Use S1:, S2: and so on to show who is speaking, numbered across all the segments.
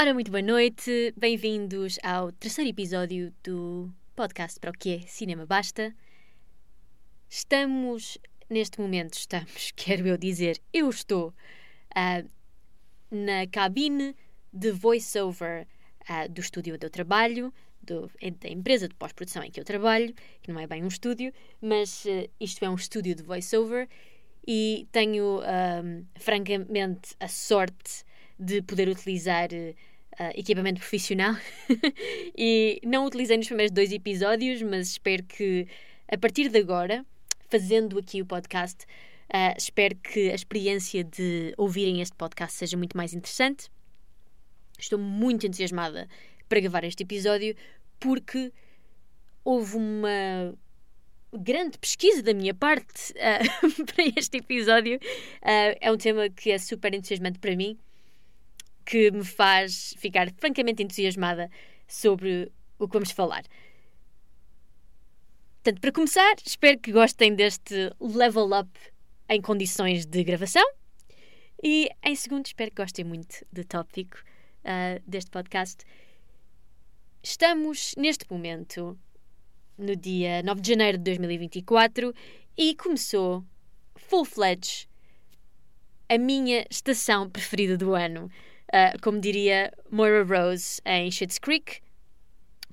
S1: Ora, muito boa noite, bem-vindos ao terceiro episódio do podcast para o que é Cinema Basta. Estamos, neste momento, estamos, quero eu dizer, eu estou uh, na cabine de voice-over uh, do estúdio onde eu trabalho, do, da empresa de pós-produção em que eu trabalho, que não é bem um estúdio, mas uh, isto é um estúdio de voice-over e tenho, francamente, a sorte de poder utilizar uh, equipamento profissional e não utilizei nos primeiros dois episódios, mas espero que a partir de agora, fazendo aqui o podcast, uh, espero que a experiência de ouvirem este podcast seja muito mais interessante. Estou muito entusiasmada para gravar este episódio porque houve uma grande pesquisa da minha parte uh, para este episódio. Uh, é um tema que é super entusiasmante para mim que me faz ficar francamente entusiasmada sobre o que vamos falar. Portanto, para começar, espero que gostem deste level up em condições de gravação. E, em segundo, espero que gostem muito do tópico uh, deste podcast. Estamos, neste momento, no dia 9 de janeiro de 2024 e começou full-fledged a minha estação preferida do ano. Uh, como diria Moira Rose em Schitt's Creek,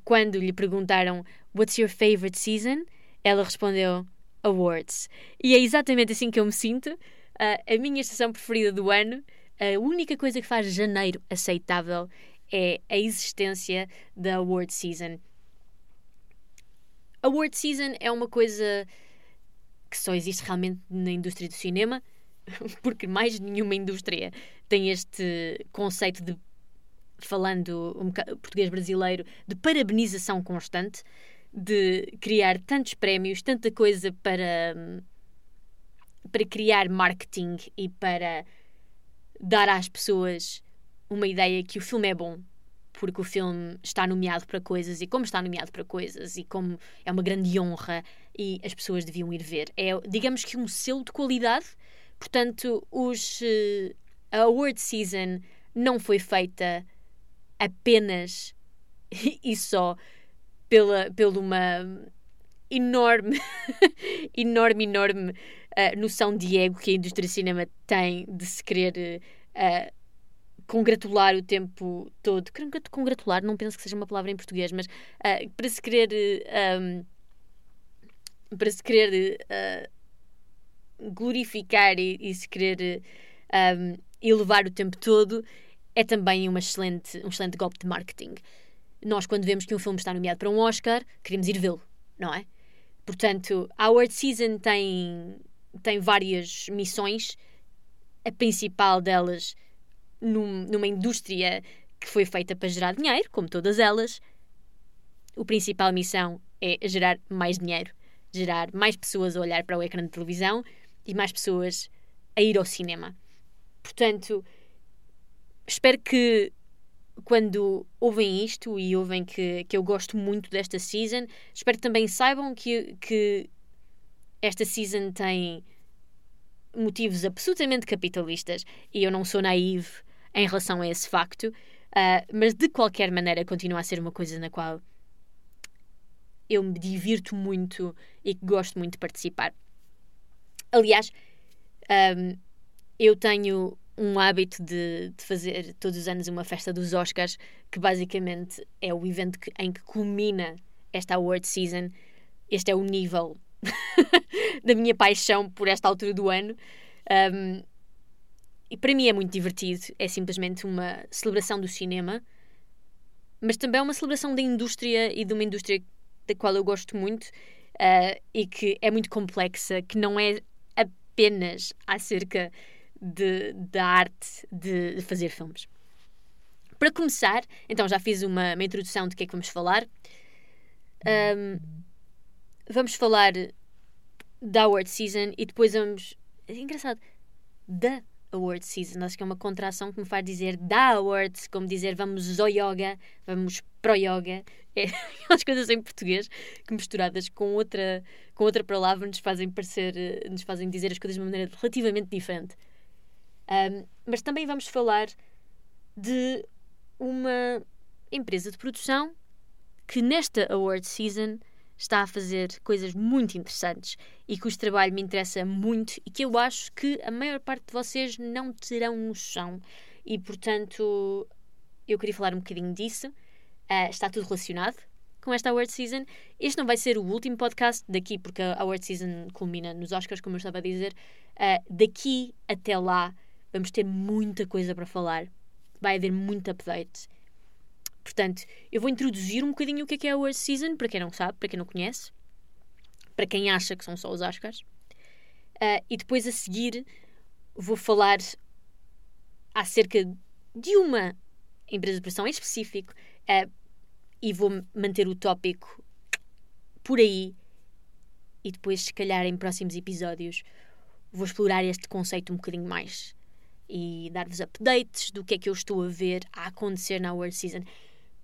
S1: quando lhe perguntaram What's your favorite season? Ela respondeu Awards. E é exatamente assim que eu me sinto. Uh, a minha estação preferida do ano, a única coisa que faz janeiro aceitável é a existência da Award Season. Award Season é uma coisa que só existe realmente na indústria do cinema, porque mais nenhuma indústria tem este conceito de, falando um português brasileiro, de parabenização constante, de criar tantos prémios, tanta coisa para, para criar marketing e para dar às pessoas uma ideia que o filme é bom, porque o filme está nomeado para coisas e como está nomeado para coisas e como é uma grande honra e as pessoas deviam ir ver. É, digamos que um selo de qualidade. Portanto, os uh, a award season não foi feita apenas e só pela, pela uma enorme, enorme, enorme uh, noção de ego que a indústria cinema tem de se querer uh, congratular o tempo todo. Congratular, não penso que seja uma palavra em português, mas uh, para se querer. Um, para se querer glorificar e, e, se querer um, e levar o tempo todo é também uma excelente, um excelente golpe de marketing. Nós, quando vemos que um filme está nomeado para um Oscar, queremos ir vê-lo, não é? Portanto, a Award Season tem, tem várias missões. A principal delas, num, numa indústria que foi feita para gerar dinheiro, como todas elas, a principal missão é gerar mais dinheiro, gerar mais pessoas a olhar para o ecrã de televisão e mais pessoas a ir ao cinema. Portanto, espero que quando ouvem isto e ouvem que, que eu gosto muito desta season, espero que também saibam que, que esta season tem motivos absolutamente capitalistas e eu não sou naive em relação a esse facto, uh, mas de qualquer maneira continua a ser uma coisa na qual eu me divirto muito e que gosto muito de participar. Aliás, um, eu tenho um hábito de, de, fazer todos os anos uma festa dos Oscars, que basicamente é o evento que, em que culmina esta award season. Este é o nível da minha paixão por esta altura do ano. Um, e para mim é muito divertido. É simplesmente uma celebração do cinema, mas também é uma celebração da indústria e de uma indústria da qual eu gosto muito uh, e que é muito complexa, que não é apenas acerca de, da arte de fazer filmes. Para começar, então já fiz uma, uma introdução de que é que vamos falar. Um, vamos falar da Award Season e depois vamos. É engraçado. Da Award Season. Acho que é uma contração que me faz dizer da Awards, como dizer vamos ao yoga, vamos pro yoga. É aquelas coisas em português que misturadas com outra, com outra palavra nos fazem parecer, nos fazem dizer as coisas de uma maneira relativamente diferente. Um, mas também vamos falar de uma empresa de produção que nesta award season está a fazer coisas muito interessantes e cujo trabalho me interessa muito e que eu acho que a maior parte de vocês não terão noção. E portanto, eu queria falar um bocadinho disso. Uh, está tudo relacionado com esta award season. Este não vai ser o último podcast daqui, porque a award season culmina nos Oscars, como eu estava a dizer. Uh, daqui até lá, vamos ter muita coisa para falar. Vai haver muito update. Portanto, eu vou introduzir um bocadinho o que é, que é a Award Season, para quem não sabe, para quem não conhece, para quem acha que são só os Oscars. Uh, e depois a seguir vou falar acerca de uma empresa de pressão em específico uh, e vou manter o tópico por aí. E depois, se calhar, em próximos episódios, vou explorar este conceito um bocadinho mais e dar-vos updates do que é que eu estou a ver a acontecer na World Season.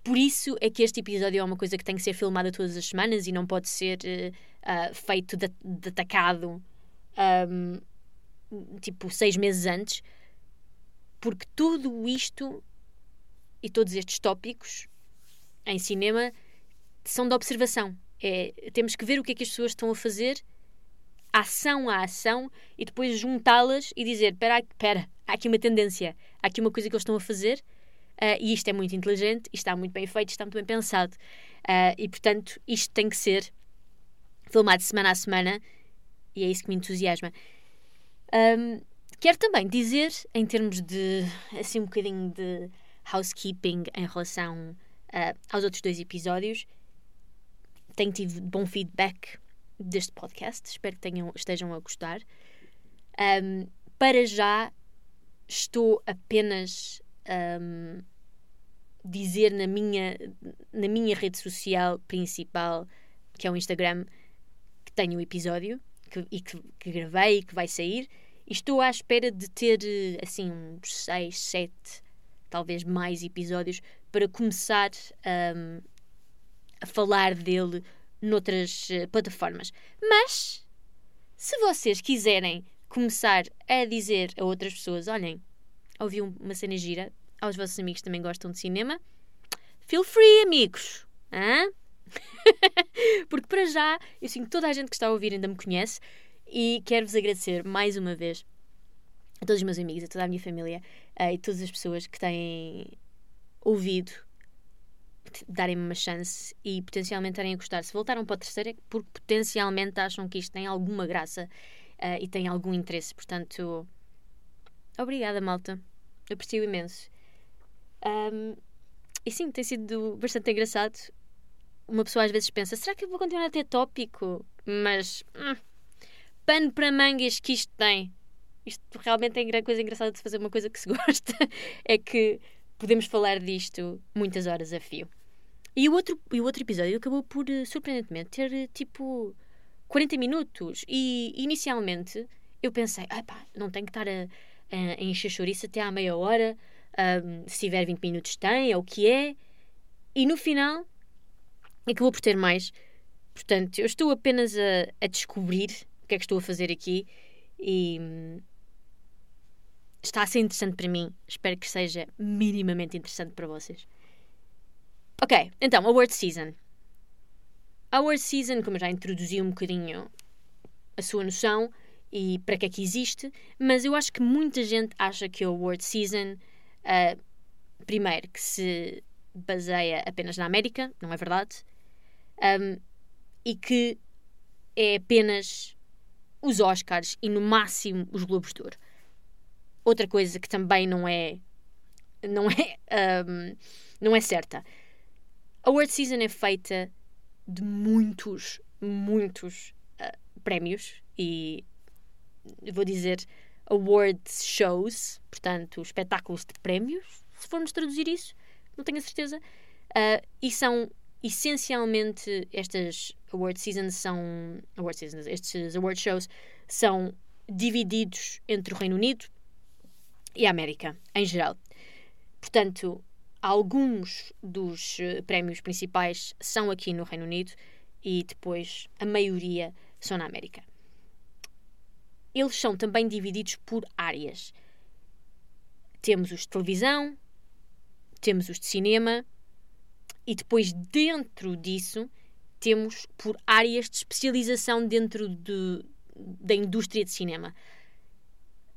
S1: Por isso é que este episódio é uma coisa que tem que ser filmada todas as semanas e não pode ser uh, uh, feito de, atacado um, tipo seis meses antes, porque tudo isto e todos estes tópicos em cinema são de observação. É, temos que ver o que é que as pessoas estão a fazer, ação a ação, e depois juntá-las e dizer: espera, espera, há aqui uma tendência, há aqui uma coisa que eles estão a fazer Uh, e isto é muito inteligente, isto está muito bem feito, está muito bem pensado. Uh, e portanto, isto tem que ser filmado semana a semana e é isso que me entusiasma. Um, quero também dizer, em termos de assim um bocadinho de housekeeping em relação uh, aos outros dois episódios, tenho tido bom feedback deste podcast, espero que tenham, estejam a gostar. Um, para já estou apenas um, dizer na minha, na minha rede social principal, que é o Instagram, que tenho o episódio que, e que, que gravei e que vai sair. E estou à espera de ter assim uns 6, 7, talvez mais episódios para começar um, a falar dele noutras uh, plataformas. Mas se vocês quiserem começar a dizer a outras pessoas: olhem, ouvi uma cena gira, aos vossos amigos também gostam de cinema, feel free, amigos! Hã? Porque para já, eu sinto que toda a gente que está a ouvir ainda me conhece e quero-vos agradecer mais uma vez a todos os meus amigos, a toda a minha família uh, e todas as pessoas que têm ouvido darem-me uma chance e potencialmente estarem a gostar. Se voltaram para a terceira é porque potencialmente acham que isto tem alguma graça uh, e tem algum interesse. Portanto, obrigada, malta. Aprecio imenso. Um, e sim, tem sido bastante engraçado. Uma pessoa às vezes pensa: será que eu vou continuar a ter tópico? Mas. Hum, pano para mangas que isto tem. Isto realmente é a coisa engraçada de fazer uma coisa que se gosta. é que podemos falar disto muitas horas a fio. E o outro, e o outro episódio acabou por, eh, surpreendentemente, ter eh, tipo 40 minutos. E inicialmente eu pensei: ah pá, não tenho que estar a uh, encher chouriço até à meia hora, um, se tiver 20 minutos tem, é o que é, e no final acabou por ter mais. Portanto, eu estou apenas a, a descobrir o que é que estou a fazer aqui e hum, está a ser interessante para mim. Espero que seja minimamente interessante para vocês. Ok, então, Award Season. A Award Season, como eu já introduzi um bocadinho a sua noção, e para que é que existe, mas eu acho que muita gente acha que a Award Season, uh, primeiro, que se baseia apenas na América, não é verdade, um, e que é apenas os Oscars e no máximo os Globos de Ouro. Outra coisa que também não é não é um, não é certa. A Award Season é feita de muitos, muitos uh, prémios e vou dizer, awards shows, portanto, espetáculos de prémios, se formos traduzir isso, não tenho a certeza. Uh, e são essencialmente estas award seasons são award seasons, estes award shows são divididos entre o Reino Unido e a América em geral. Portanto, alguns dos uh, prémios principais são aqui no Reino Unido e depois a maioria são na América eles são também divididos por áreas. Temos os de televisão, temos os de cinema e depois dentro disso temos por áreas de especialização dentro de, da indústria de cinema.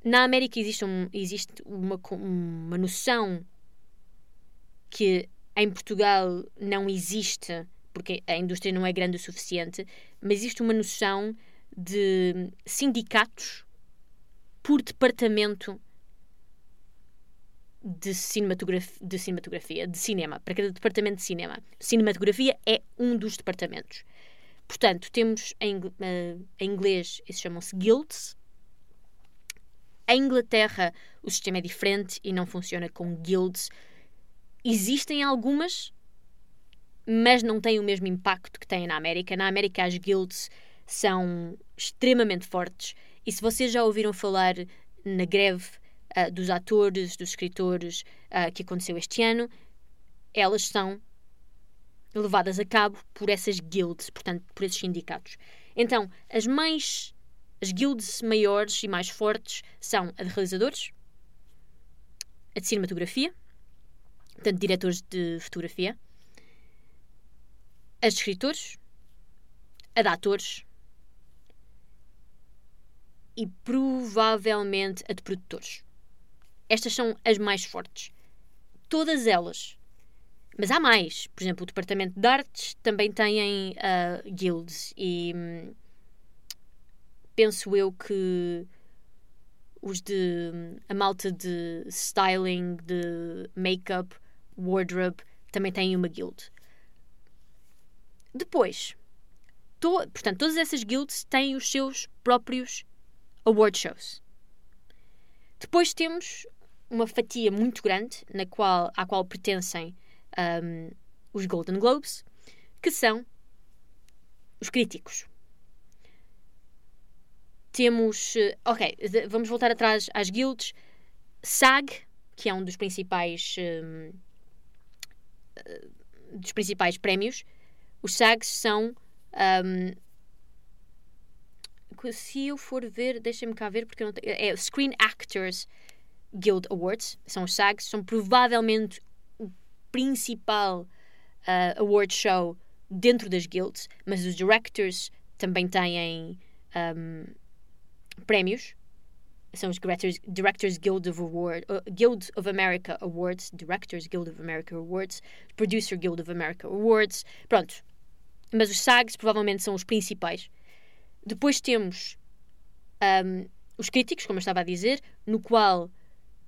S1: Na América existe, um, existe uma, uma noção que em Portugal não existe, porque a indústria não é grande o suficiente, mas existe uma noção de sindicatos por departamento de cinematografia, de cinematografia, de cinema, para cada departamento de cinema. Cinematografia é um dos departamentos. Portanto, temos em, uh, em inglês, isso chamam-se guilds. Em Inglaterra, o sistema é diferente e não funciona com guilds. Existem algumas, mas não têm o mesmo impacto que têm na América. Na América, as guilds são extremamente fortes. E se vocês já ouviram falar na greve uh, dos atores, dos escritores uh, que aconteceu este ano, elas são levadas a cabo por essas guilds, portanto, por esses sindicatos. Então, as mais as guilds maiores e mais fortes são a de realizadores, a de cinematografia, portanto, diretores de fotografia, de escritores, a de atores e provavelmente a de produtores. Estas são as mais fortes. Todas elas. Mas há mais. Por exemplo, o Departamento de Artes também tem uh, guilds e hum, penso eu que os de a malta de styling, de make-up, wardrobe também têm uma guild. Depois, to, portanto, todas essas guilds têm os seus próprios award shows. Depois temos uma fatia muito grande na qual, à qual pertencem um, os Golden Globes, que são os críticos. Temos. Eh, ok, vamos voltar atrás às guilds. SAG, que é um dos principais. Um, dos principais prémios. Os SAGs são. Um, se eu for ver, deixem-me cá ver, porque não tenho. É Screen Actors Guild Awards, são os SAGs, são provavelmente o principal uh, award show dentro das guilds, mas os directors também têm um, prémios. São os Directors, Directors Guild of Award, uh, Guild of America Awards, Directors Guild of America Awards, Producer Guild of America Awards. Pronto. Mas os SAGs provavelmente são os principais. Depois temos um, os críticos, como eu estava a dizer, no qual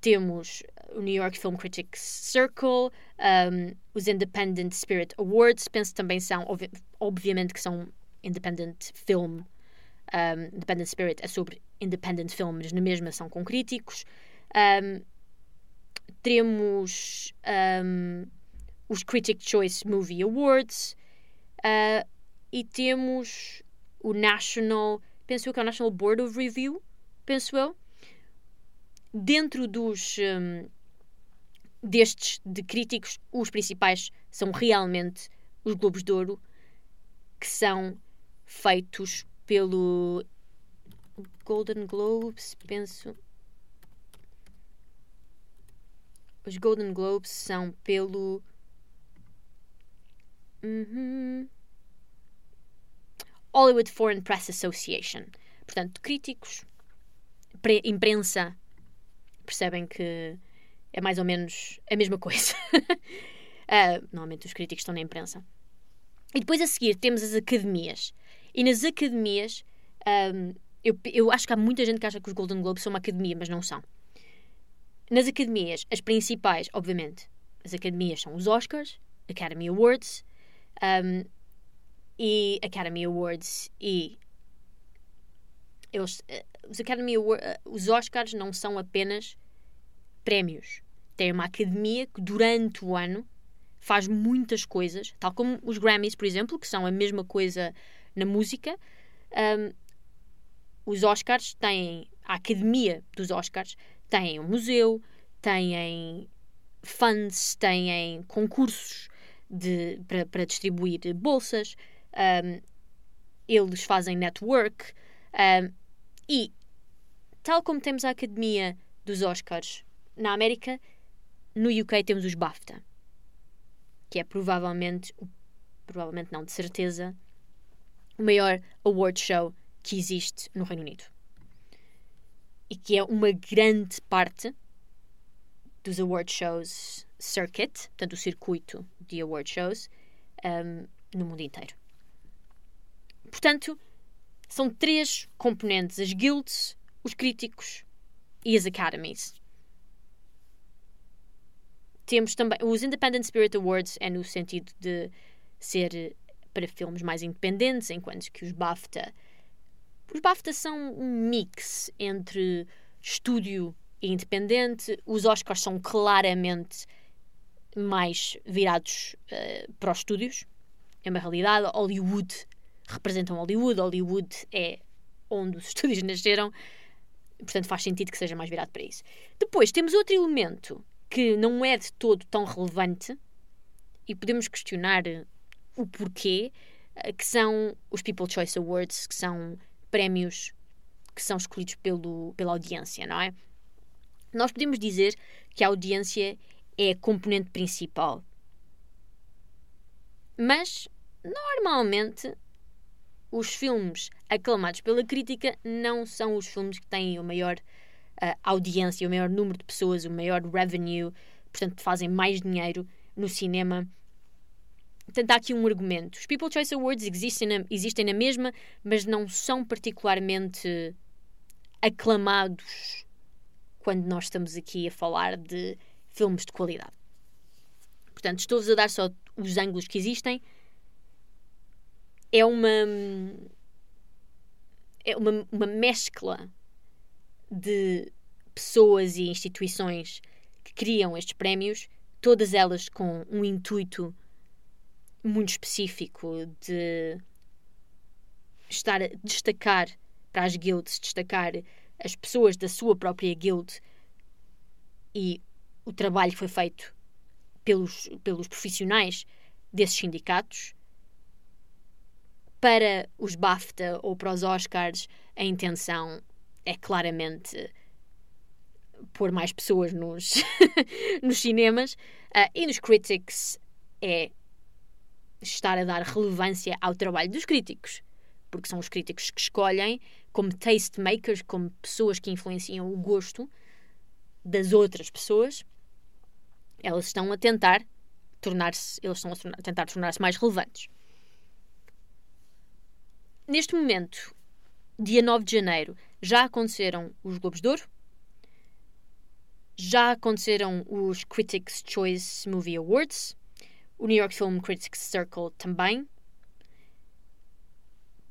S1: temos o New York Film Critics Circle, um, os Independent Spirit Awards, penso também são, obvi obviamente que são Independent Film, um, Independent Spirit é sobre Independent Film, mas na mesma são com críticos. Um, temos os Critic Choice Movie Awards uh, e temos o National, penso eu que é o National Board of Review, penso eu, dentro dos um, destes de críticos, os principais são realmente os Globos de Ouro, que são feitos pelo Golden Globes, penso. Os Golden Globes são pelo. Uhum. Hollywood Foreign Press Association. Portanto, críticos, imprensa percebem que é mais ou menos a mesma coisa. uh, normalmente os críticos estão na imprensa. E depois a seguir temos as academias. E nas academias, um, eu, eu acho que há muita gente que acha que os Golden Globes são uma academia, mas não são. Nas academias, as principais, obviamente, as academias são os Oscars, Academy Awards um, e Academy Awards e eles, eh, os Academy Awards, eh, os Oscars não são apenas prémios. Tem uma academia que durante o ano faz muitas coisas, tal como os Grammys, por exemplo, que são a mesma coisa na música. Um, os Oscars têm a academia dos Oscars, têm um museu, têm funds, têm concursos de, para, para distribuir bolsas, um, eles fazem network um, e tal como temos a academia dos Oscars na América, no UK temos os BAFTA. que é provavelmente, provavelmente não, de certeza, o maior award show que existe no Reino Unido. E que é uma grande parte dos award shows circuit, portanto, o circuito de award shows, um, no mundo inteiro. Portanto, são três componentes: as guilds, os críticos e as academies. Temos também os Independent Spirit Awards, é no sentido de ser para filmes mais independentes, enquanto que os BAFTA. Os BAFTA são um mix entre estúdio e independente. Os Oscars são claramente mais virados uh, para os estúdios. É uma realidade. Hollywood representam Hollywood. Hollywood é onde os estúdios nasceram. Portanto, faz sentido que seja mais virado para isso. Depois temos outro elemento que não é de todo tão relevante e podemos questionar o porquê, eh, que são os People Choice Awards, que são prémios que são escolhidos pelo, pela audiência, não é? Nós podemos dizer que a audiência é a componente principal. Mas, normalmente, os filmes aclamados pela crítica não são os filmes que têm o maior uh, audiência, o maior número de pessoas, o maior revenue, portanto, fazem mais dinheiro no cinema. Portanto, há aqui um argumento. Os People Choice Awards existem na, existem na mesma, mas não são particularmente aclamados quando nós estamos aqui a falar de filmes de qualidade. Portanto, estou-vos a dar só os ângulos que existem. É uma. É uma, uma mescla de pessoas e instituições que criam estes prémios, todas elas com um intuito muito específico de estar a destacar para as guilds, destacar as pessoas da sua própria guild e o trabalho que foi feito pelos, pelos profissionais desses sindicatos. Para os BAFTA ou para os Oscars, a intenção é claramente pôr mais pessoas nos, nos cinemas uh, e nos critics é estar a dar relevância ao trabalho dos críticos, porque são os críticos que escolhem como taste makers, como pessoas que influenciam o gosto das outras pessoas. Elas estão a tentar tornar-se, eles estão a tentar tornar-se mais relevantes. Neste momento, dia 9 de janeiro, já aconteceram os Globos de Ouro, já aconteceram os Critics' Choice Movie Awards, o New York Film Critics Circle também.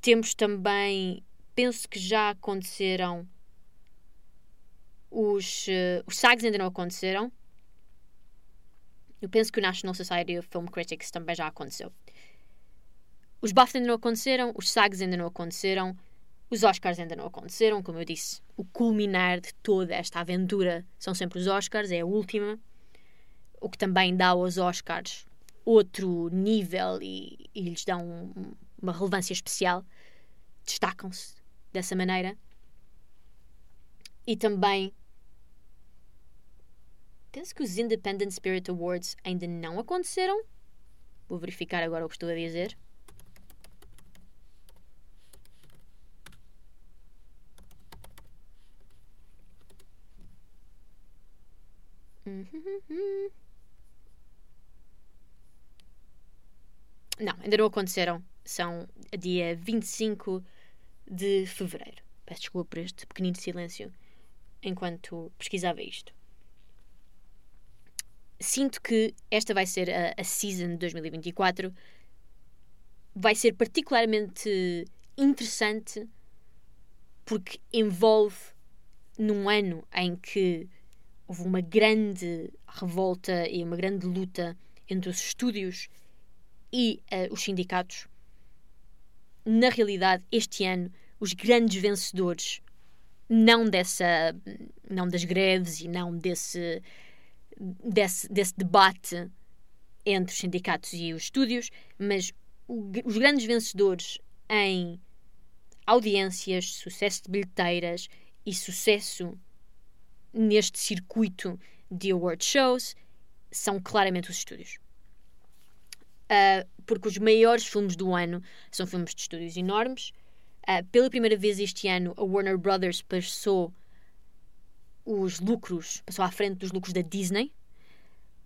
S1: Temos também, penso que já aconteceram os, uh, os SAGs ainda não aconteceram. Eu penso que o National Society of Film Critics também já aconteceu. Os BAFTA ainda não aconteceram, os SAGs ainda não aconteceram, os Oscars ainda não aconteceram, como eu disse. O culminar de toda esta aventura são sempre os Oscars, é a última. O que também dá aos Oscars outro nível e, e lhes dá um, uma relevância especial. Destacam-se dessa maneira. E também penso que os Independent Spirit Awards ainda não aconteceram. Vou verificar agora o que estou a dizer. Não, ainda não aconteceram. São dia 25 de fevereiro. Peço desculpa por este pequenino silêncio enquanto pesquisava isto. Sinto que esta vai ser a, a season de 2024. Vai ser particularmente interessante porque envolve num ano em que houve uma grande revolta e uma grande luta entre os estúdios e uh, os sindicatos. Na realidade, este ano, os grandes vencedores, não dessa, não das greves e não desse, desse, desse debate entre os sindicatos e os estúdios, mas o, os grandes vencedores em audiências, sucesso de bilheteiras e sucesso neste circuito de award shows são claramente os estúdios. Uh, porque os maiores filmes do ano são filmes de estúdios enormes. Uh, pela primeira vez este ano, a Warner Brothers passou os lucros, passou à frente dos lucros da Disney,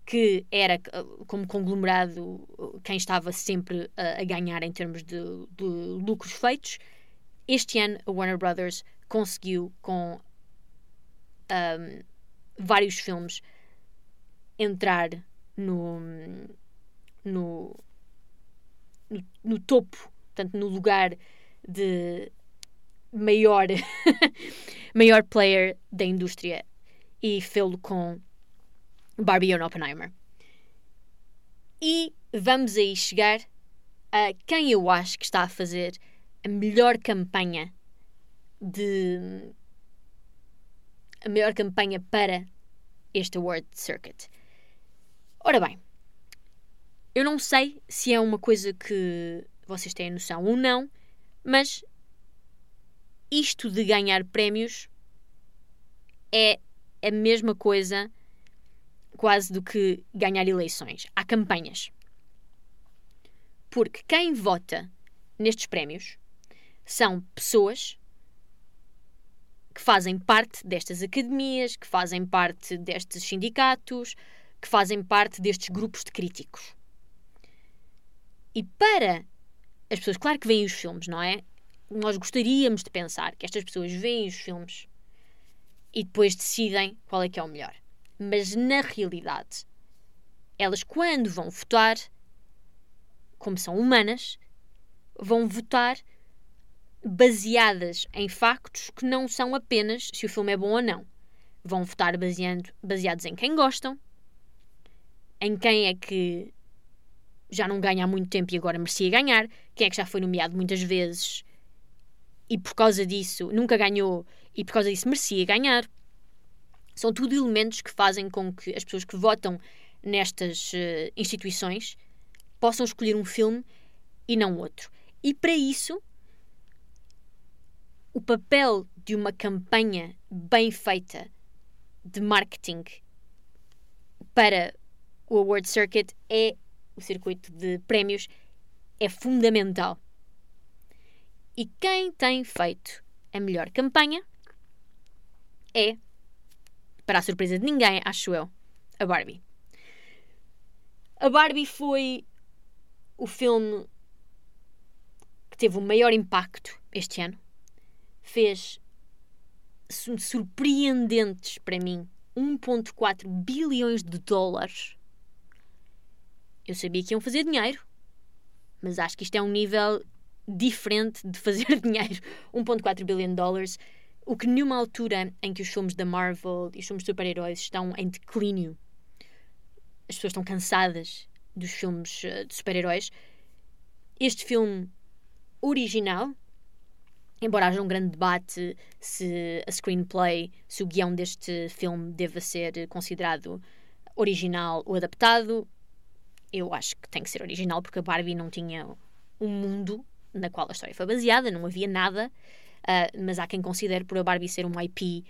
S1: que era como conglomerado quem estava sempre a, a ganhar em termos de, de, lucros feitos. Este ano, a Warner Brothers conseguiu, com um, vários filmes, entrar no, no, no, no topo, portanto, no lugar de maior, maior player da indústria e fê-lo com Barbie e Oppenheimer. E vamos aí chegar a quem eu acho que está a fazer a melhor campanha de. a melhor campanha para este Award Circuit. Ora bem, eu não sei se é uma coisa que vocês têm noção ou não, mas isto de ganhar prémios é a mesma coisa quase do que ganhar eleições. Há campanhas. Porque quem vota nestes prémios são pessoas que fazem parte destas academias, que fazem parte destes sindicatos, que fazem parte destes grupos de críticos. E para as pessoas, claro que veem os filmes, não é? Nós gostaríamos de pensar que estas pessoas veem os filmes e depois decidem qual é que é o melhor mas na realidade, elas, quando vão votar, como são humanas, vão votar baseadas em factos que não são apenas se o filme é bom ou não. Vão votar baseando, baseados em quem gostam, em quem é que já não ganha há muito tempo e agora merecia ganhar, quem é que já foi nomeado muitas vezes e por causa disso nunca ganhou e por causa disso merecia ganhar. São tudo elementos que fazem com que as pessoas que votam nestas uh, instituições possam escolher um filme e não outro. E para isso, o papel de uma campanha bem feita de marketing para o Award Circuit é o circuito de prémios é fundamental. E quem tem feito a melhor campanha é para a surpresa de ninguém, acho eu, a Barbie. A Barbie foi o filme que teve o maior impacto este ano. Fez surpreendentes para mim 1,4 bilhões de dólares. Eu sabia que iam fazer dinheiro, mas acho que isto é um nível diferente de fazer dinheiro. 1,4 bilhão de dólares o que numa altura em que os filmes da Marvel e os filmes de super-heróis estão em declínio, as pessoas estão cansadas dos filmes eh, de super-heróis, este filme original, embora haja um grande debate se a screenplay, se o guião deste filme deva ser considerado original ou adaptado, eu acho que tem que ser original porque a Barbie não tinha um mundo na qual a história foi baseada, não havia nada. Uh, mas há quem considere por a Barbie ser um IP,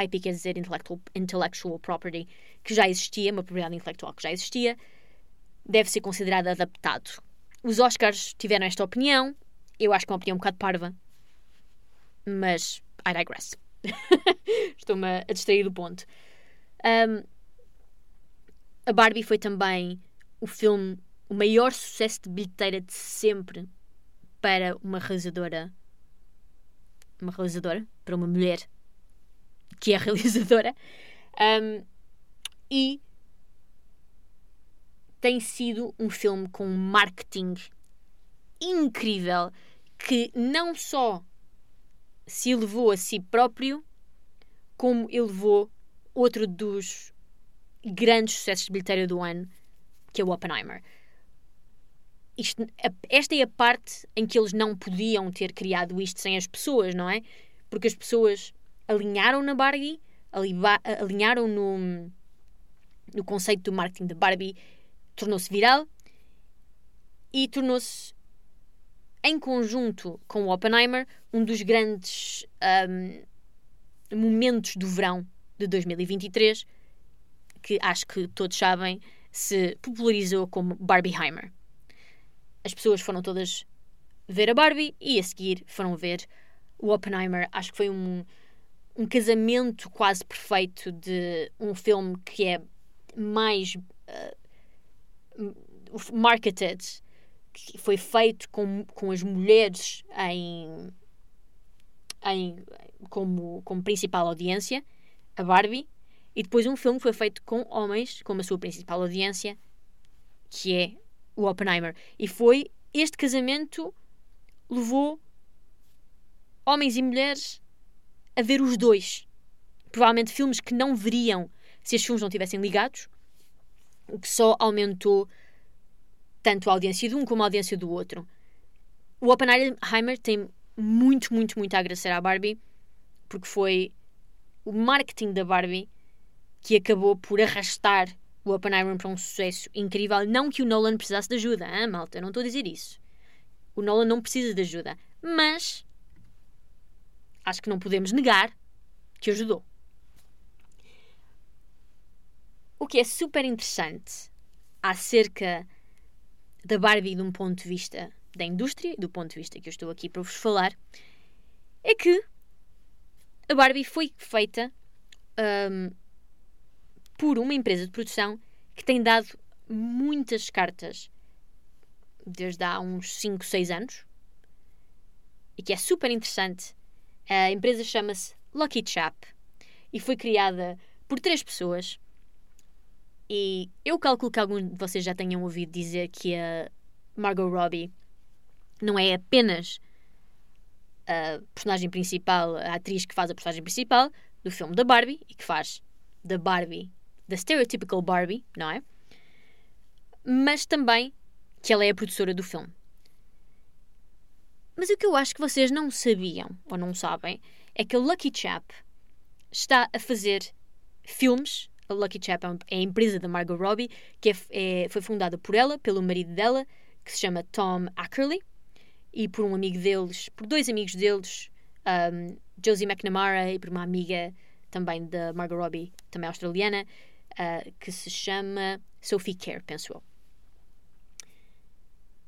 S1: IP quer dizer intellectual, intellectual property, que já existia, uma propriedade intelectual que já existia, deve ser considerado adaptado. Os Oscars tiveram esta opinião, eu acho que é uma opinião um bocado parva, mas I digress. Estou-me a distrair do ponto. Um, a Barbie foi também o filme, o maior sucesso de bilheteira de sempre para uma realizadora uma realizadora, para uma mulher que é realizadora, um, e tem sido um filme com marketing incrível que não só se elevou a si próprio, como elevou outro dos grandes sucessos de bilheteira do ano, que é o Oppenheimer isto, esta é a parte em que eles não podiam ter criado isto sem as pessoas, não é? Porque as pessoas alinharam na Barbie, alinharam no, no conceito do marketing da Barbie, tornou-se viral e tornou-se, em conjunto com o Oppenheimer, um dos grandes um, momentos do verão de 2023, que acho que todos sabem, se popularizou como Barbieheimer. as pessoas foram todas ver a Barbie e a seguir foram ver o Oppenheimer. Acho que foi um, um casamento quase perfeito de um filme que é mais uh, marketed, que foi feito com, com as mulheres em, em, como, como principal audiência, a Barbie, e depois um filme que foi feito com homens como a sua principal audiência, que é o Oppenheimer. E foi este casamento levou homens e mulheres a ver os dois. Provavelmente filmes que não veriam se os filmes não tivessem ligados, o que só aumentou tanto a audiência de um como a audiência do outro. O Oppenheimer tem muito, muito, muito a agradecer à Barbie, porque foi o marketing da Barbie que acabou por arrastar o Oppenheimer para um sucesso incrível. Não que o Nolan precisasse de ajuda, hein, malta? Eu não estou a dizer isso. O Nolan não precisa de ajuda. Mas acho que não podemos negar que ajudou. O que é super interessante acerca da Barbie de um ponto de vista da indústria, do ponto de vista que eu estou aqui para vos falar, é que a Barbie foi feita um, por uma empresa de produção que tem dado muitas cartas desde há uns 5, 6 anos e que é super interessante. A empresa chama-se Lucky Chap e foi criada por três pessoas. E eu calculo que alguns de vocês já tenham ouvido dizer que a Margot Robbie não é apenas a personagem principal, a atriz que faz a personagem principal do filme da Barbie e que faz da Barbie, da stereotypical Barbie, não é? Mas também que ela é a produtora do filme. Mas o que eu acho que vocês não sabiam, ou não sabem, é que a Lucky Chap está a fazer filmes. A Lucky Chap é a empresa da Margot Robbie, que é, é, foi fundada por ela, pelo marido dela, que se chama Tom Ackerley, e por um amigo deles, por dois amigos deles, um, Josie McNamara, e por uma amiga também da Margot Robbie, também australiana, uh, que se chama Sophie Kerr, penso eu.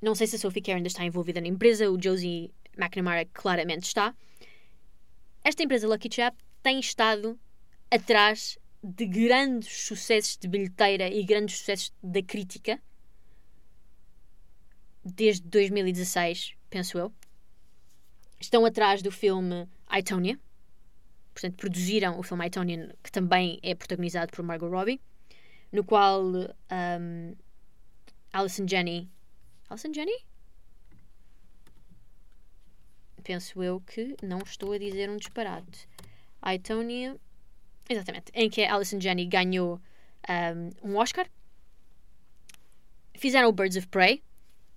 S1: Não sei se a Sophie Kerr ainda está envolvida na empresa, o Josie McNamara claramente está. Esta empresa Lucky Chap tem estado atrás de grandes sucessos de bilheteira e grandes sucessos da crítica desde 2016, penso eu. Estão atrás do filme Itonia. Portanto, produziram o filme Itonia, que também é protagonizado por Margot Robbie, no qual um, Alison Jenny Alison Jenny? Penso eu que não estou a dizer um disparate. Itonia. Exatamente. Em que Alison Jenny ganhou um, um Oscar. Fizeram o Birds of Prey,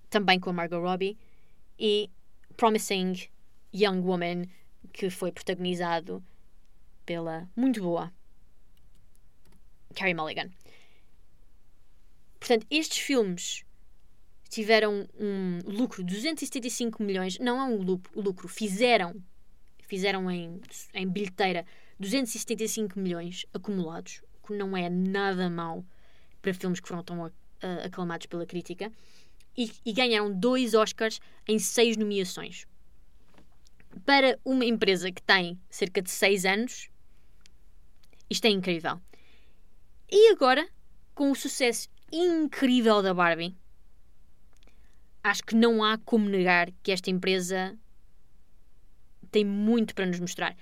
S1: também com a Margot Robbie. E Promising Young Woman, que foi protagonizado pela muito boa Carrie Mulligan. Portanto, estes filmes tiveram um lucro de 275 milhões, não é um lucro, fizeram, fizeram em, em bilheteira 275 milhões acumulados, que não é nada mau para filmes que foram tão uh, aclamados pela crítica, e, e ganharam dois Oscars em seis nomeações. Para uma empresa que tem cerca de 6 anos, isto é incrível. E agora, com o sucesso incrível da Barbie, acho que não há como negar que esta empresa tem muito para nos mostrar.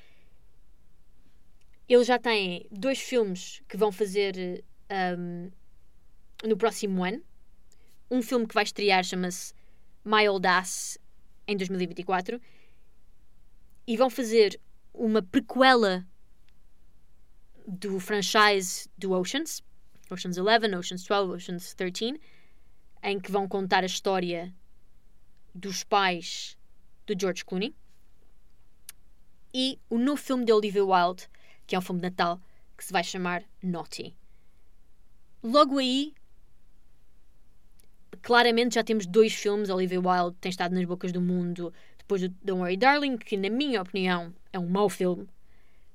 S1: Eles já têm dois filmes que vão fazer um, no próximo ano. Um filme que vai estrear chama-se My Old Ass em 2024. E vão fazer uma prequela do franchise do Oceans, Oceans 11, Oceans 12, Oceans 13 em que vão contar a história dos pais do George Clooney. E o novo filme de Olivia Wilde, que é um filme de Natal, que se vai chamar Naughty. Logo aí, claramente já temos dois filmes. Olivia Wilde tem estado nas bocas do mundo depois do Don't Worry Darling, que na minha opinião é um mau filme.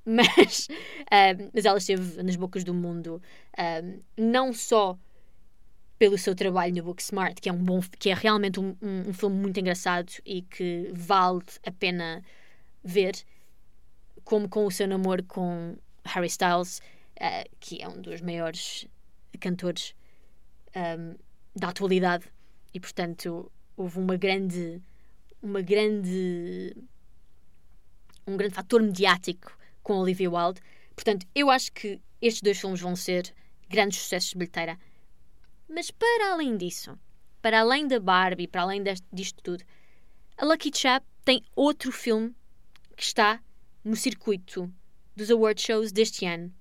S1: Mas, uh, mas ela esteve nas bocas do mundo um, não só pelo seu trabalho no Booksmart, que é um bom, que é realmente um, um, um filme muito engraçado e que vale a pena ver, como com o seu namoro com Harry Styles, uh, que é um dos maiores cantores um, da atualidade. E portanto houve uma grande uma grande um grande fator mediático com Olivia Wilde portanto eu acho que estes dois filmes vão ser grandes sucessos de bilheteira mas para além disso para além da Barbie para além deste, disto tudo a Lucky Chap tem outro filme que está no circuito dos award shows deste ano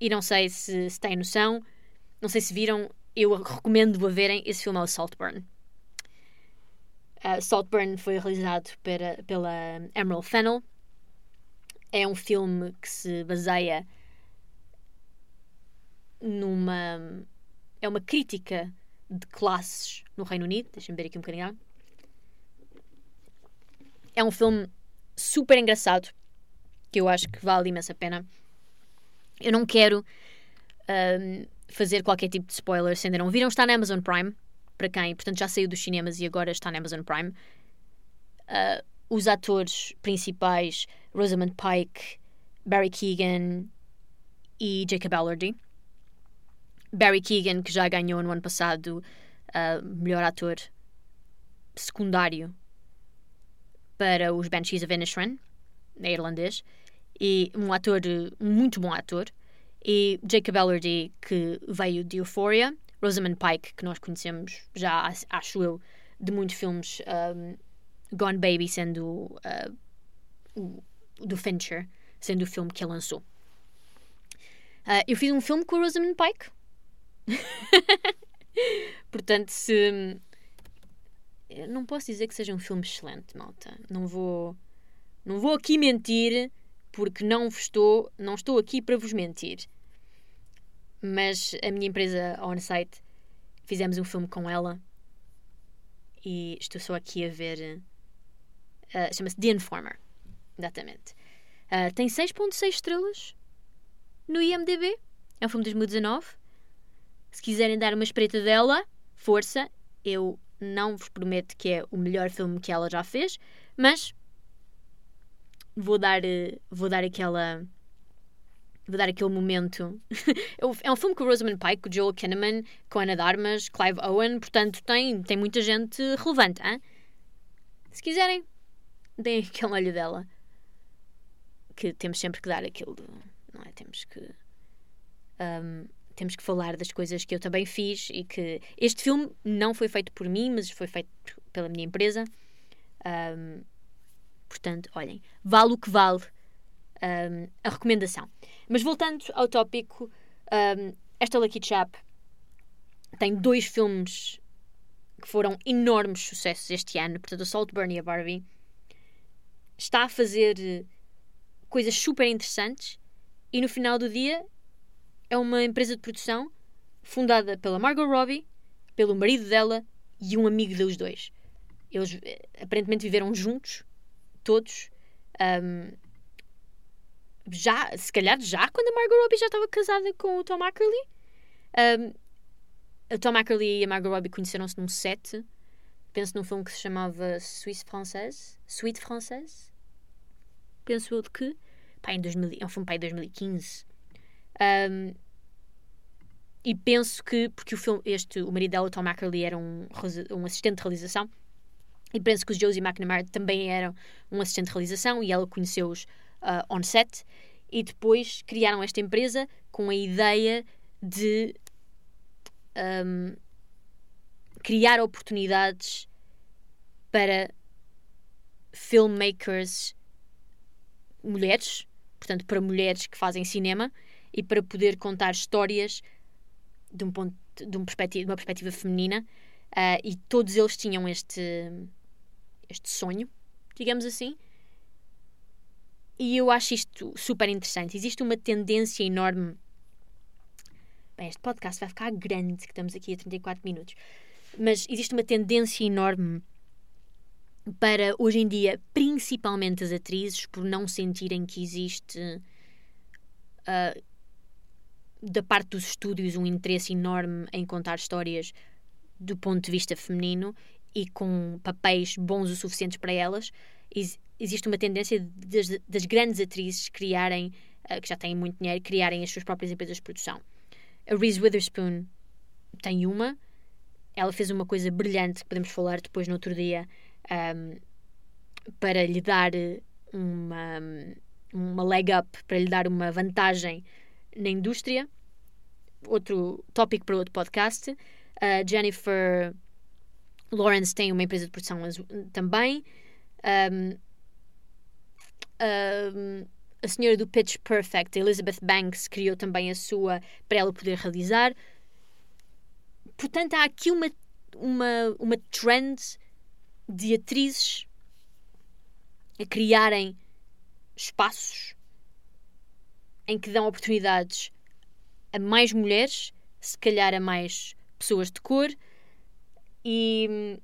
S1: e não sei se, se têm noção não sei se viram, eu recomendo a verem. Esse filme é o Saltburn. Uh, Saltburn foi realizado pela, pela Emerald Fennell. É um filme que se baseia numa. É uma crítica de classes no Reino Unido. Deixem-me ver aqui um bocadinho. É um filme super engraçado que eu acho que vale imensa pena. Eu não quero um, fazer qualquer tipo de spoiler se ainda não viram. Está na Amazon Prime, para quem, portanto, já saiu dos cinemas e agora está na Amazon Prime. Uh, os atores principais, Rosamund Pike, Barry Keegan e Jacob Elordi. Barry Keegan, que já ganhou no ano passado uh, melhor ator secundário para os Banshees of Inisherin, na irlandês, e um ator, muito bom ator e Jacob Elordi, que veio de Euphoria, Rosamund Pike, que nós conhecemos já, acho eu, de muitos filmes, um, Gone Baby sendo uh, o do Fincher, sendo o filme que ele lançou. Uh, eu fiz um filme com a Rosamund Pike. Portanto, se. não posso dizer que seja um filme excelente, malta. Não vou. Não vou aqui mentir porque não estou, não estou aqui para vos mentir. Mas a minha empresa OnSite fizemos um filme com ela e estou só aqui a ver. Uh, Chama-se The Informer. Exatamente. Uh, tem 6.6 estrelas no IMDB. É um filme de 2019. Se quiserem dar uma espreita dela, força. Eu não vos prometo que é o melhor filme que ela já fez, mas vou dar, eh, vou dar aquela. Vou dar aquele momento. é um filme com Rosamund Pike, com Joel Kinnaman, com Ana Darmas, Clive Owen, portanto tem, tem muita gente relevante. Hein? Se quiserem, deem aquele olho dela. Que temos sempre que dar aquilo. Não é? Temos que. Um, temos que falar das coisas que eu também fiz e que este filme não foi feito por mim, mas foi feito pela minha empresa. Um, Portanto, olhem, vale o que vale um, a recomendação. Mas voltando ao tópico, um, esta Lucky Chap tem dois filmes que foram enormes sucessos este ano. Portanto, o Saltburn e a Barbie. Está a fazer eh, coisas super interessantes e no final do dia é uma empresa de produção fundada pela Margot Robbie, pelo marido dela e um amigo dos dois. Eles eh, aparentemente viveram juntos todos. Um, já, se calhar já quando a Margot Robbie já estava casada com o Tom Ackerley. Um, o Tom Ackerley e a Margot Robbie conheceram-se num set. Penso num filme que se chamava Suisse Française. Suite Française. Penso eu de que. Pá, em 2000, é um filme para em 2015. Um, e penso que, porque o filme, este, o marido dela, Tom Ackerley, era um, um assistente de realização, e penso que os Josie McNamara também eram um assistente de realização e ela conheceu-os uh, on set. E depois criaram esta empresa com a ideia de um, criar oportunidades para filmmakers mulheres, portanto, para mulheres que fazem cinema e para poder contar histórias de, um ponto, de, um perspectiva, de uma perspectiva feminina. Uh, e todos eles tinham este este sonho, digamos assim. E eu acho isto super interessante. Existe uma tendência enorme. Bem, este podcast vai ficar grande, que estamos aqui a 34 minutos. Mas existe uma tendência enorme para hoje em dia, principalmente as atrizes, por não sentirem que existe uh, da parte dos estúdios, um interesse enorme em contar histórias do ponto de vista feminino e com papéis bons o suficientes para elas. Ex existe uma tendência das, das grandes atrizes criarem, uh, que já têm muito dinheiro, criarem as suas próprias empresas de produção. A Reese Witherspoon tem uma, ela fez uma coisa brilhante que podemos falar depois no outro dia um, para lhe dar uma, uma leg up, para lhe dar uma vantagem na indústria. Outro tópico para outro podcast. Uh, Jennifer Lawrence tem uma empresa de produção também. Um, um, a senhora do Pitch Perfect, Elizabeth Banks, criou também a sua para ela poder realizar. Portanto, há aqui uma, uma, uma trend de atrizes a criarem espaços em que dão oportunidades a mais mulheres, se calhar a mais pessoas de cor e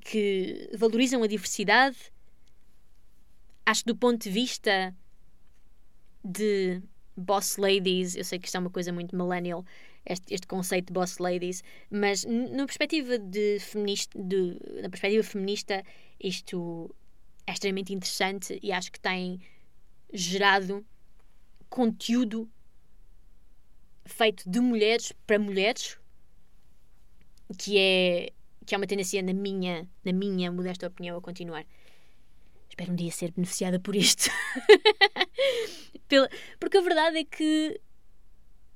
S1: que valorizam a diversidade. Acho que do ponto de vista de boss ladies, eu sei que isto é uma coisa muito millennial, este, este conceito de boss ladies, mas na perspectiva de feminista, de, na perspectiva feminista, isto é extremamente interessante e acho que tem gerado conteúdo feito de mulheres para mulheres, que é que é uma tendência na minha, na minha modesta opinião a continuar. Espero um dia ser beneficiada por isto. Porque a verdade é que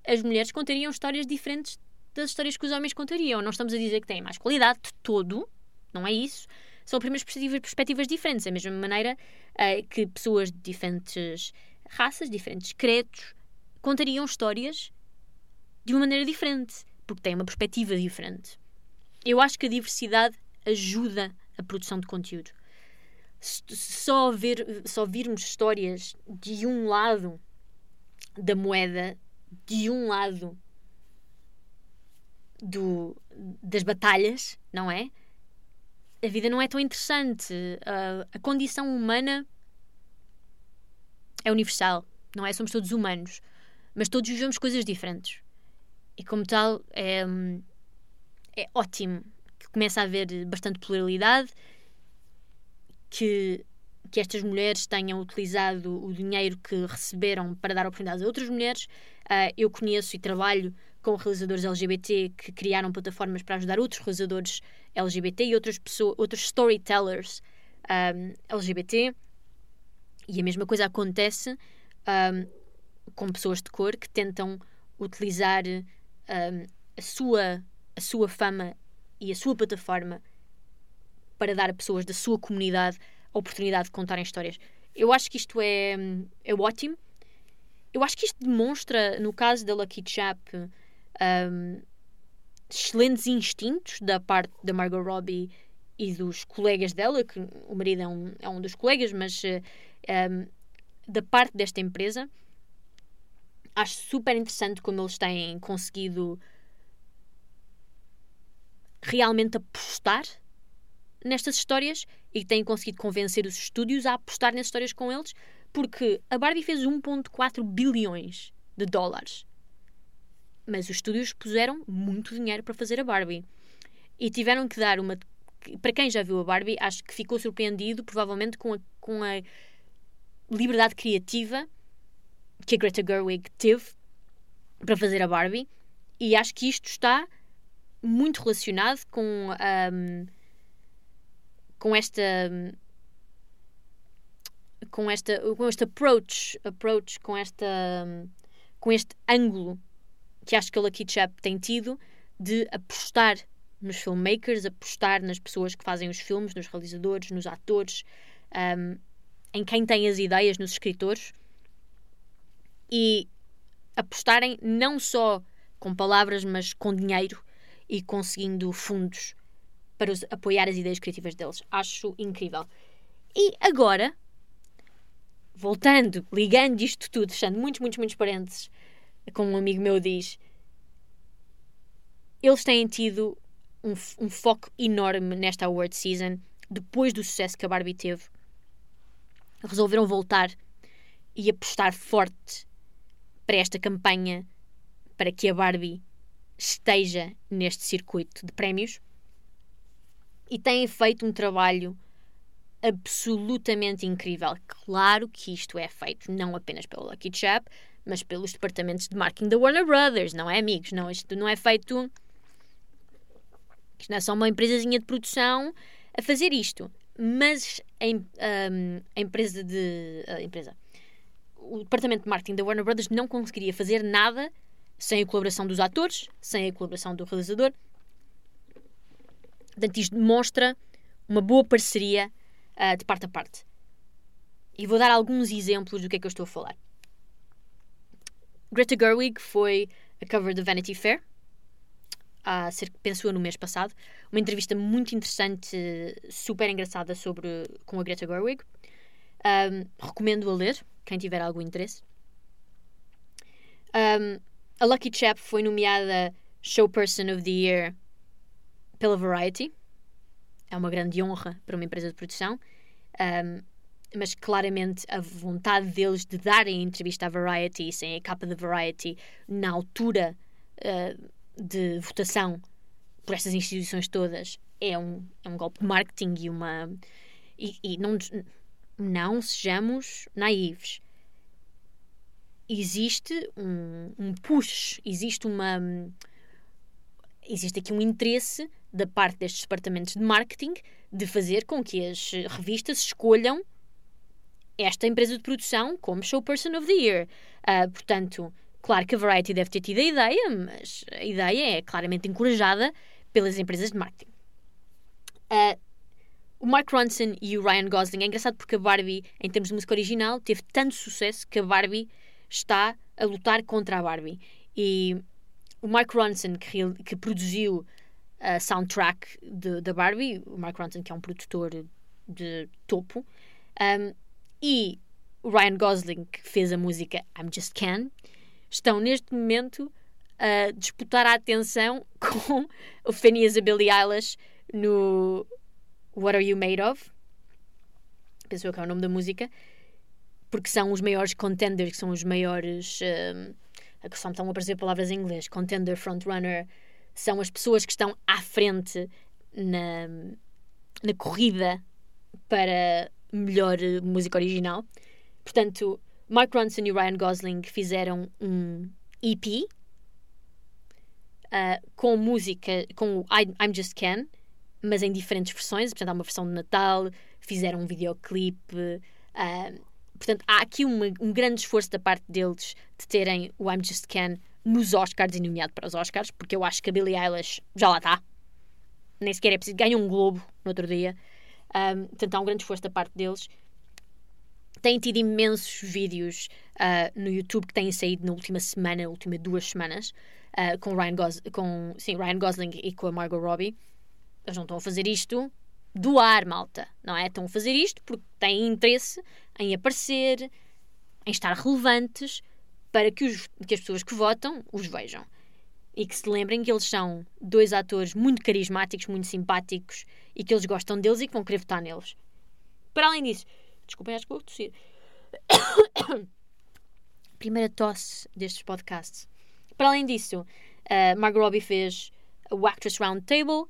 S1: as mulheres contariam histórias diferentes das histórias que os homens contariam. Não estamos a dizer que têm mais qualidade de todo, não é isso. São apenas perspectivas, diferentes, da mesma maneira uh, que pessoas de diferentes raças, diferentes credos, contariam histórias de uma maneira diferente, porque têm uma perspectiva diferente. Eu acho que a diversidade ajuda a produção de conteúdo. Só, ver, só virmos histórias de um lado da moeda de um lado do, das batalhas, não é? A vida não é tão interessante. Uh, a condição humana é universal, não é? Somos todos humanos, mas todos vivemos coisas diferentes. E como tal, é, é ótimo que comece a haver bastante pluralidade, que que estas mulheres tenham utilizado o dinheiro que receberam para dar oportunidades a outras mulheres. Uh, eu conheço e trabalho com realizadores LGBT que criaram plataformas para ajudar outros realizadores LGBT e outras pessoas, outros storytellers um, LGBT. E a mesma coisa acontece um, com pessoas de cor que tentam utilizar um, a, sua, a sua fama e a sua plataforma para dar a pessoas da sua comunidade oportunidade de contarem histórias. Eu acho que isto é, é ótimo. Eu acho que isto demonstra, no caso da Lucky Chap, um, excelentes instintos da parte da Margot Robbie e dos colegas dela, que o marido é um, é um dos colegas, mas um, da parte desta empresa. Acho super interessante como eles têm conseguido realmente apostar nestas histórias e têm conseguido convencer os estúdios a apostar nas histórias com eles, porque a Barbie fez 1,4 bilhões de dólares. Mas os estúdios puseram muito dinheiro para fazer a Barbie. E tiveram que dar uma. Para quem já viu a Barbie, acho que ficou surpreendido, provavelmente, com a, com a liberdade criativa que a Greta Gerwig teve para fazer a Barbie. E acho que isto está muito relacionado com. Um, com esta com esta com este approach approach com esta com este ângulo que acho que a Lucky Chap tem tido de apostar nos filmmakers, apostar nas pessoas que fazem os filmes, nos realizadores, nos atores, um, em quem tem as ideias, nos escritores e apostarem não só com palavras, mas com dinheiro e conseguindo fundos para os, apoiar as ideias criativas deles. Acho incrível. E agora, voltando, ligando isto tudo, fechando muitos, muitos, muitos parênteses, como um amigo meu diz, eles têm tido um, um foco enorme nesta award season, depois do sucesso que a Barbie teve. Resolveram voltar e apostar forte para esta campanha para que a Barbie esteja neste circuito de prémios e têm feito um trabalho absolutamente incrível. Claro que isto é feito não apenas pelo Lucky Chap, mas pelos departamentos de marketing da Warner Brothers, não é, amigos? Não, isto não é feito. Isto não é só uma empresazinha de produção a fazer isto. Mas a, um, a empresa de. A empresa. O departamento de marketing da Warner Brothers não conseguiria fazer nada sem a colaboração dos atores, sem a colaboração do realizador. Portanto, isto demonstra uma boa parceria uh, de parte a parte. E vou dar alguns exemplos do que é que eu estou a falar. Greta Gerwig foi a cover do Vanity Fair, há cerca, penso eu, no mês passado. Uma entrevista muito interessante, super engraçada sobre, com a Greta Gerwig. Um, recomendo a ler, quem tiver algum interesse. Um, a Lucky Chap foi nomeada Show Person of the Year pela Variety. É uma grande honra para uma empresa de produção. Um, mas claramente a vontade deles de darem entrevista à Variety, sem a capa da Variety, na altura uh, de votação por estas instituições todas, é um, é um golpe de marketing e uma. E, e não, não sejamos naivos. Existe um, um push, existe uma. Existe aqui um interesse da parte destes departamentos de marketing de fazer com que as revistas escolham esta empresa de produção como Show Person of the Year. Uh, portanto, claro que a Variety deve ter tido a ideia, mas a ideia é claramente encorajada pelas empresas de marketing. Uh, o Mark Ronson e o Ryan Gosling é engraçado porque a Barbie, em termos de música original, teve tanto sucesso que a Barbie está a lutar contra a Barbie. E o Mark Ronson, que, que produziu a soundtrack da Barbie, o Mark Ronson, que é um produtor de topo, um, e o Ryan Gosling, que fez a música I'm Just Can, estão neste momento a disputar a atenção com o Phineas e Billie Eilish no What Are You Made Of? Penso eu que é o nome da música, porque são os maiores contenders, são os maiores. Um, que só estão a aparecer palavras em inglês. Contender, frontrunner, são as pessoas que estão à frente na, na corrida para melhor eh, música original. Portanto, Mark Ronson e Ryan Gosling fizeram um EP uh, eh, com música, com o I'm Just Ken, mas em diferentes versões. Portanto, há uma versão de Natal, fizeram um videoclipe. Uh, portanto, há aqui uma, um grande esforço da parte deles de terem o I'm Just Ken nos Oscars e nomeado para os Oscars, porque eu acho que a Billie Eilish já lá está. Nem sequer é preciso. Ganha um Globo no outro dia. Um, portanto, há um grande esforço da parte deles. Têm tido imensos vídeos uh, no YouTube que têm saído na última semana, última duas semanas, uh, com, Ryan Gos com sim, Ryan Gosling e com a Margot Robbie. Eles não estão a fazer isto do ar, malta, não é? Estão a fazer isto porque têm interesse em aparecer, em estar relevantes para que, os, que as pessoas que votam os vejam. E que se lembrem que eles são dois atores muito carismáticos, muito simpáticos e que eles gostam deles e que vão querer votar neles. Para além disso, desculpem, acho que vou tossir. Primeira tosse destes podcasts. Para além disso, uh, Margot Robbie fez o Actress Roundtable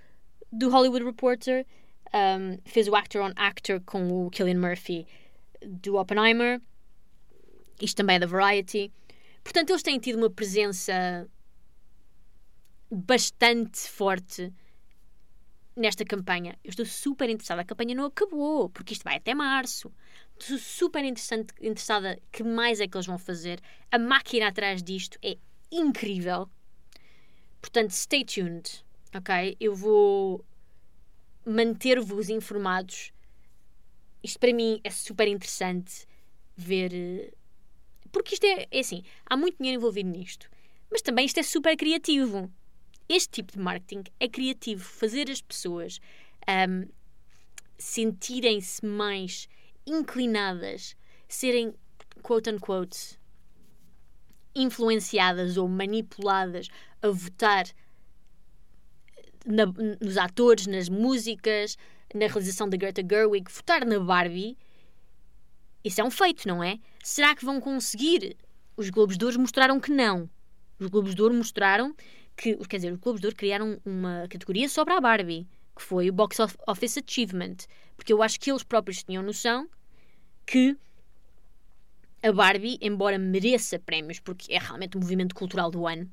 S1: do Hollywood Reporter, um, fez o Actor on Actor com o Killian Murphy do Oppenheimer, isto também é da Variety. Portanto, eles têm tido uma presença bastante forte nesta campanha. Eu estou super interessada. A campanha não acabou, porque isto vai até março. Estou super interessada que mais é que eles vão fazer. A máquina atrás disto é incrível. Portanto, stay tuned, ok? Eu vou manter-vos informados. Isto para mim é super interessante ver. Eh, porque isto é, é assim, há muito dinheiro envolvido nisto. Mas também isto é super criativo este tipo de marketing é criativo, fazer as pessoas um, sentirem-se mais inclinadas, serem quote unquote influenciadas ou manipuladas a votar na, nos atores, nas músicas, na realização da Greta Gerwig, votar na Barbie, isso é um feito, não é? Será que vão conseguir? Os Globos de Ouro mostraram que não. Os Globos de Ouro mostraram que, quer dizer, os Globos de Ouro criaram uma categoria só para a Barbie, que foi o Box Office Achievement, porque eu acho que eles próprios tinham noção que a Barbie, embora mereça prémios, porque é realmente o movimento cultural do ano,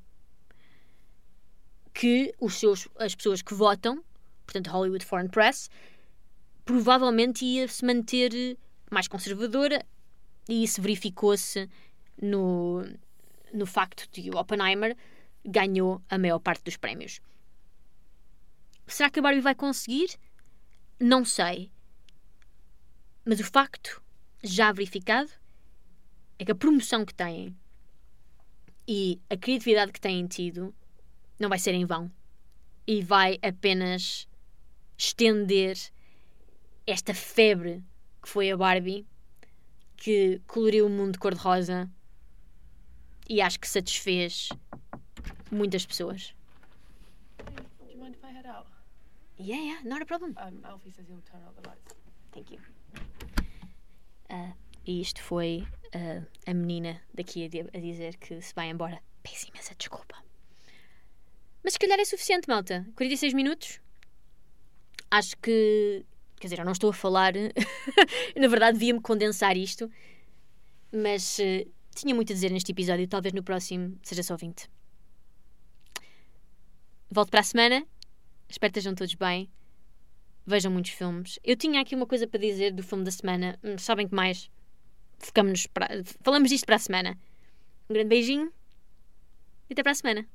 S1: que os seus, as pessoas que votam, portanto Hollywood Foreign Press, provavelmente ia se manter mais conservadora e isso verificou-se no, no facto de Oppenheimer ganhou a maior parte dos prémios. Será que a Barbie vai conseguir? Não sei. Mas o facto, já verificado, é que a promoção que têm e a criatividade que têm tido não vai ser em vão. E vai apenas estender esta febre que foi a Barbie, que coloriu o mundo cor-de-rosa e acho que satisfez muitas pessoas.
S2: Do you mind if I head out?
S1: Yeah, yeah, not a problem.
S2: Um, Alfie says he'll turn out the lights.
S1: Thank you. Ah, e isto foi ah, a menina daqui a, a dizer que se vai embora. Peço imensa desculpa. Mas se calhar é suficiente, malta. 46 minutos. Acho que. Quer dizer, eu não estou a falar. Na verdade, devia-me condensar isto. Mas eh, tinha muito a dizer neste episódio. Talvez no próximo seja só 20. Volto para a semana. Espero que estejam todos bem. Vejam muitos filmes. Eu tinha aqui uma coisa para dizer do filme da semana. Hum, Sabem que mais? Ficamos. Falamos disto para a semana. Um grande beijinho e até para a semana.